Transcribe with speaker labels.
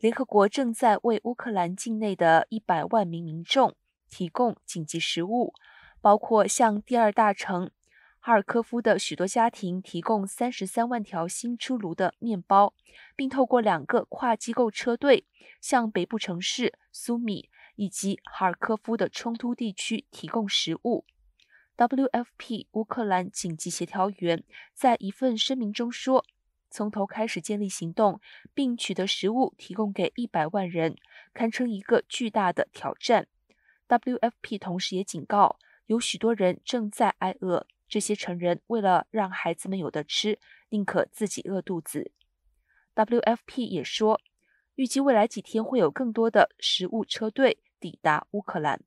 Speaker 1: 联合国正在为乌克兰境内的一百万名民众提供紧急食物，包括向第二大城哈尔科夫的许多家庭提供三十三万条新出炉的面包，并透过两个跨机构车队向北部城市苏米以及哈尔科夫的冲突地区提供食物。WFP 乌克兰紧急协调员在一份声明中说。从头开始建立行动，并取得食物提供给一百万人，堪称一个巨大的挑战。WFP 同时也警告，有许多人正在挨饿。这些成人为了让孩子们有的吃，宁可自己饿肚子。WFP 也说，预计未来几天会有更多的食物车队抵达乌克兰。